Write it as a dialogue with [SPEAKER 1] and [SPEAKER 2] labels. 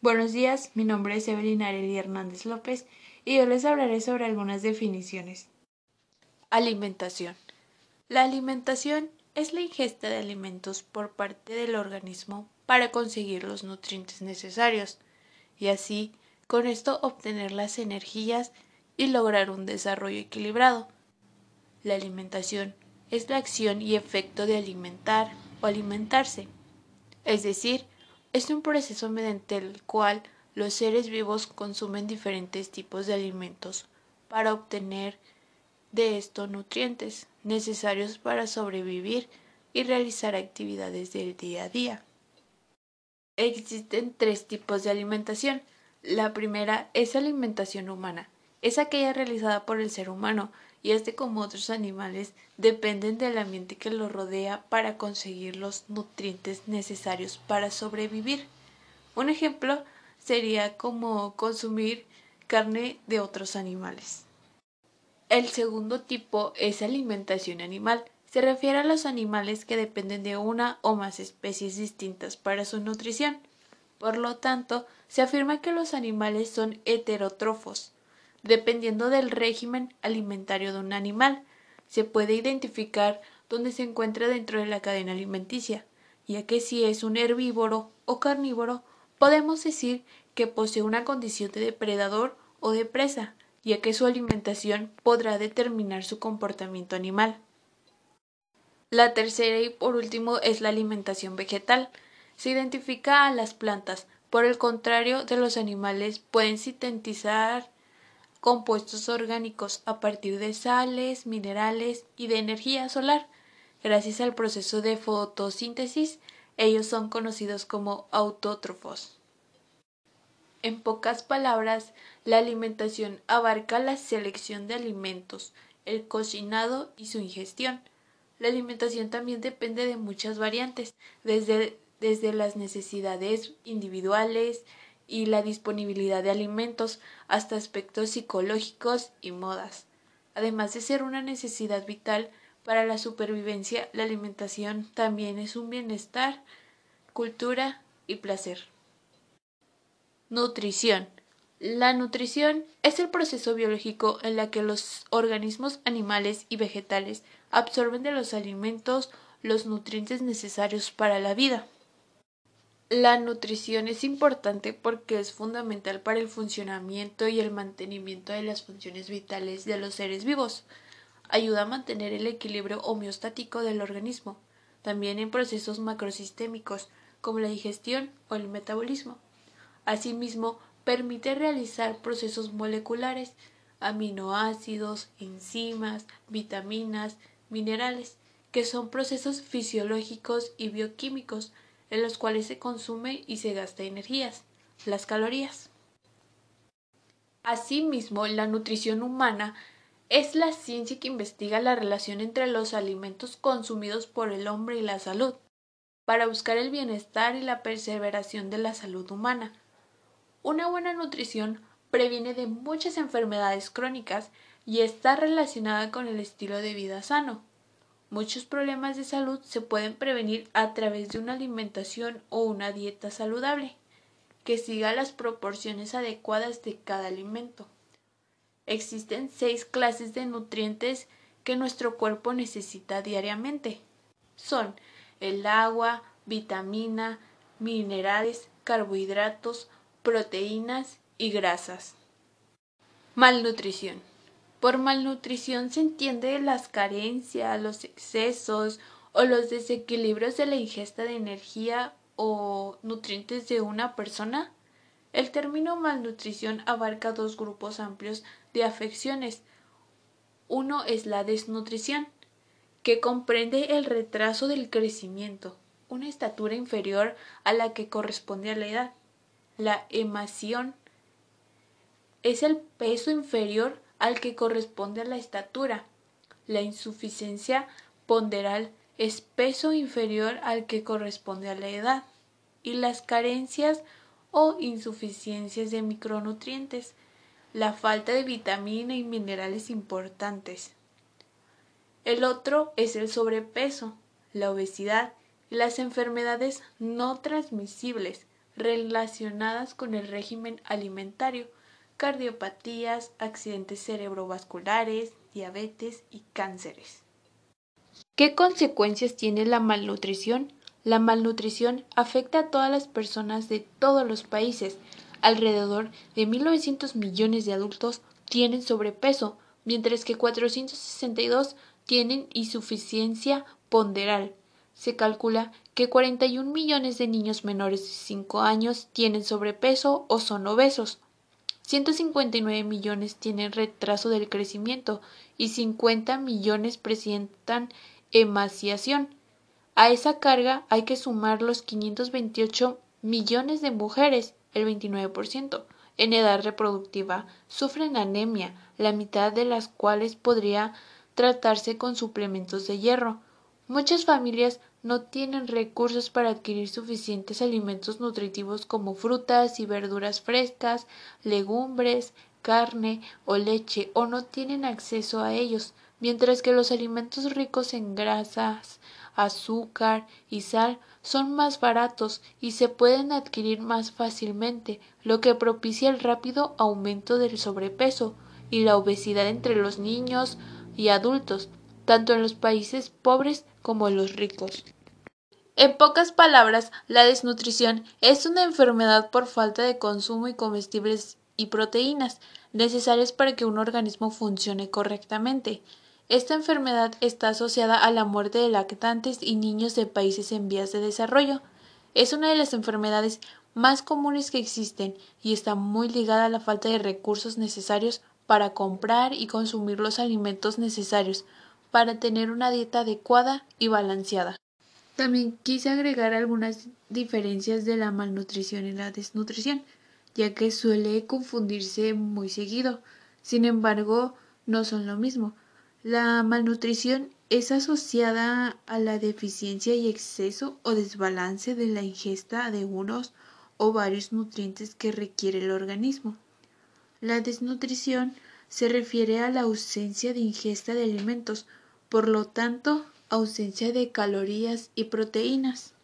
[SPEAKER 1] Buenos días, mi nombre es Evelyn Areli Hernández López y yo les hablaré sobre algunas definiciones. Alimentación. La alimentación es la ingesta de alimentos por parte del organismo para conseguir los nutrientes necesarios y así con esto obtener las energías y lograr un desarrollo equilibrado. La alimentación es la acción y efecto de alimentar o alimentarse, es decir, es un proceso mediante el cual los seres vivos consumen diferentes tipos de alimentos para obtener de estos nutrientes necesarios para sobrevivir y realizar actividades del día a día. Existen tres tipos de alimentación. La primera es alimentación humana. Es aquella realizada por el ser humano y este como otros animales dependen del ambiente que los rodea para conseguir los nutrientes necesarios para sobrevivir. Un ejemplo sería como consumir carne de otros animales. El segundo tipo es alimentación animal. Se refiere a los animales que dependen de una o más especies distintas para su nutrición. Por lo tanto, se afirma que los animales son heterótrofos, Dependiendo del régimen alimentario de un animal, se puede identificar dónde se encuentra dentro de la cadena alimenticia, ya que si es un herbívoro o carnívoro, podemos decir que posee una condición de depredador o de presa, ya que su alimentación podrá determinar su comportamiento animal. La tercera y por último es la alimentación vegetal. Se identifica a las plantas, por el contrario de los animales pueden sintetizar compuestos orgánicos a partir de sales, minerales y de energía solar. Gracias al proceso de fotosíntesis, ellos son conocidos como autótrofos. En pocas palabras, la alimentación abarca la selección de alimentos, el cocinado y su ingestión. La alimentación también depende de muchas variantes, desde, desde las necesidades individuales, y la disponibilidad de alimentos hasta aspectos psicológicos y modas. Además de ser una necesidad vital para la supervivencia, la alimentación también es un bienestar, cultura y placer. Nutrición. La nutrición es el proceso biológico en la que los organismos animales y vegetales absorben de los alimentos los nutrientes necesarios para la vida. La nutrición es importante porque es fundamental para el funcionamiento y el mantenimiento de las funciones vitales de los seres vivos. Ayuda a mantener el equilibrio homeostático del organismo, también en procesos macrosistémicos como la digestión o el metabolismo. Asimismo, permite realizar procesos moleculares, aminoácidos, enzimas, vitaminas, minerales, que son procesos fisiológicos y bioquímicos en los cuales se consume y se gasta energías, las calorías. Asimismo, la nutrición humana es la ciencia que investiga la relación entre los alimentos consumidos por el hombre y la salud, para buscar el bienestar y la perseveración de la salud humana. Una buena nutrición previene de muchas enfermedades crónicas y está relacionada con el estilo de vida sano. Muchos problemas de salud se pueden prevenir a través de una alimentación o una dieta saludable que siga las proporciones adecuadas de cada alimento. Existen seis clases de nutrientes que nuestro cuerpo necesita diariamente. Son el agua, vitamina, minerales, carbohidratos, proteínas y grasas. Malnutrición. Por malnutrición se entiende las carencias, los excesos o los desequilibrios de la ingesta de energía o nutrientes de una persona. El término malnutrición abarca dos grupos amplios de afecciones. Uno es la desnutrición, que comprende el retraso del crecimiento, una estatura inferior a la que corresponde a la edad. La emación es el peso inferior al que corresponde a la estatura. La insuficiencia ponderal es peso inferior al que corresponde a la edad. Y las carencias o insuficiencias de micronutrientes, la falta de vitamina y minerales importantes. El otro es el sobrepeso, la obesidad y las enfermedades no transmisibles, relacionadas con el régimen alimentario, cardiopatías, accidentes cerebrovasculares, diabetes y cánceres. ¿Qué consecuencias tiene la malnutrición? La malnutrición afecta a todas las personas de todos los países. Alrededor de 1.900 millones de adultos tienen sobrepeso, mientras que 462 tienen insuficiencia ponderal. Se calcula que 41 millones de niños menores de 5 años tienen sobrepeso o son obesos. 159 millones tienen retraso del crecimiento y 50 millones presentan emaciación. A esa carga hay que sumar los 528 millones de mujeres, el 29%, en edad reproductiva, sufren anemia, la mitad de las cuales podría tratarse con suplementos de hierro. Muchas familias no tienen recursos para adquirir suficientes alimentos nutritivos como frutas y verduras frescas, legumbres, carne o leche o no tienen acceso a ellos, mientras que los alimentos ricos en grasas, azúcar y sal son más baratos y se pueden adquirir más fácilmente, lo que propicia el rápido aumento del sobrepeso y la obesidad entre los niños y adultos, tanto en los países pobres como en los ricos. En pocas palabras, la desnutrición es una enfermedad por falta de consumo de comestibles y proteínas necesarias para que un organismo funcione correctamente. Esta enfermedad está asociada a la muerte de lactantes y niños de países en vías de desarrollo. Es una de las enfermedades más comunes que existen y está muy ligada a la falta de recursos necesarios para comprar y consumir los alimentos necesarios para tener una dieta adecuada y balanceada. También quise agregar algunas diferencias de la malnutrición y la desnutrición, ya que suele confundirse muy seguido. Sin embargo, no son lo mismo. La malnutrición es asociada a la deficiencia y exceso o desbalance de la ingesta de unos o varios nutrientes que requiere el organismo. La desnutrición se refiere a la ausencia de ingesta de alimentos, por lo tanto, ausencia de calorías y proteínas.